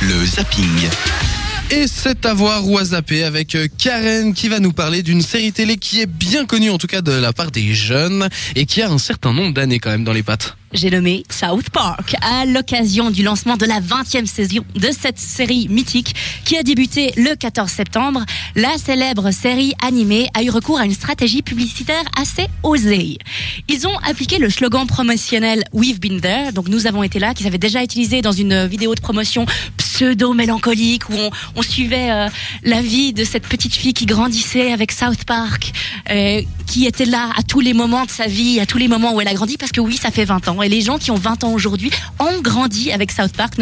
Le zapping. Et c'est à voir avec euh, Karen qui va nous parler d'une série télé qui est bien connue en tout cas de la part des jeunes et qui a un certain nombre d'années quand même dans les pattes. J'ai nommé South Park à l'occasion du lancement de la 20e saison de cette série mythique qui a débuté le 14 septembre. La célèbre série animée a eu recours à une stratégie publicitaire assez osée. Ils ont appliqué le slogan promotionnel We've been there, donc nous avons été là, qu'ils avaient déjà utilisé dans une vidéo de promotion pseudo-mélancolique où on, suivait euh, la vie de cette petite fille qui grandissait avec South Park, euh, qui était là à tous les moments de sa vie, à tous les moments où elle a grandi, parce que oui, ça fait 20 ans. Et les gens qui ont 20 ans aujourd'hui ont grandi avec South Park,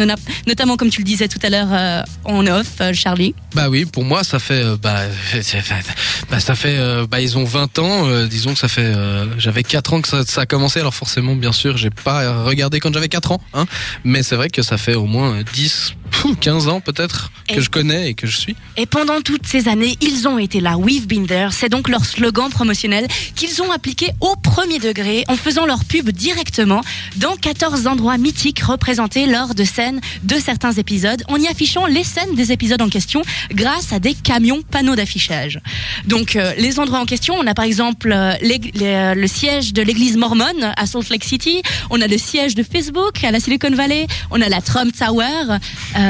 notamment comme tu le disais tout à l'heure euh, en off, Charlie. Bah oui, pour moi ça fait bah, bah ça fait bah ils ont 20 ans, disons que ça fait j'avais 4 ans que ça, ça a commencé alors forcément bien sûr, j'ai pas regardé quand j'avais 4 ans hein, mais c'est vrai que ça fait au moins 10 pfff, 15 ans peut-être que je connais et que je suis. Et pendant toutes ces années, ils ont été là. We've been there. C'est donc leur slogan promotionnel qu'ils ont appliqué au premier degré en faisant leur pub directement dans 14 endroits mythiques représentés lors de scènes de certains épisodes en y affichant les scènes des épisodes en question grâce à des camions panneaux d'affichage. Donc euh, les endroits en question, on a par exemple euh, les- euh, le siège de l'église mormone à Salt Lake City, on a le siège de Facebook à la Silicon Valley, on a la Trump Tower,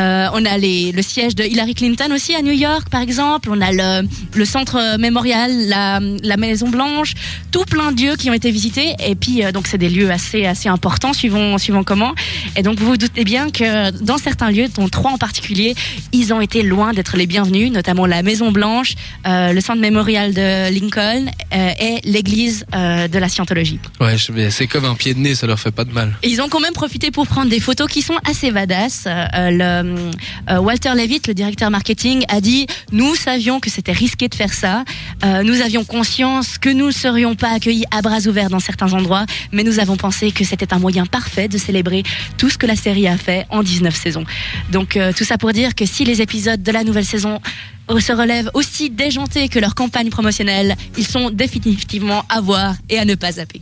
euh, on a les, le siège de Hillary Clinton aussi à New York par exemple, on a le, le centre euh, mémorial, la, la Maison Blanche, tout plein de lieux qui ont été visités et puis euh, donc c'est des lieux assez assez importants suivant suivant comment et donc vous vous doutez bien que dans certains lieux, dont trois en particulier, ils ont été loin d'être les bienvenus, notamment la Maison Blanche, euh, le centre mémorial de Lincoln et l'église de la Scientologie. Ouais, c'est comme un pied de nez, ça leur fait pas de mal. Et ils ont quand même profité pour prendre des photos qui sont assez badass. Le, euh, Walter Levitt, le directeur marketing, a dit Nous savions que c'était risqué de faire ça. Euh, nous avions conscience que nous ne serions pas accueillis à bras ouverts dans certains endroits, mais nous avons pensé que c'était un moyen parfait de célébrer tout ce que la série a fait en 19 saisons. Donc euh, tout ça pour dire que si les épisodes de la nouvelle saison euh, se relèvent aussi déjantés que leur campagne promotionnelle, ils sont définitivement à voir et à ne pas zapper.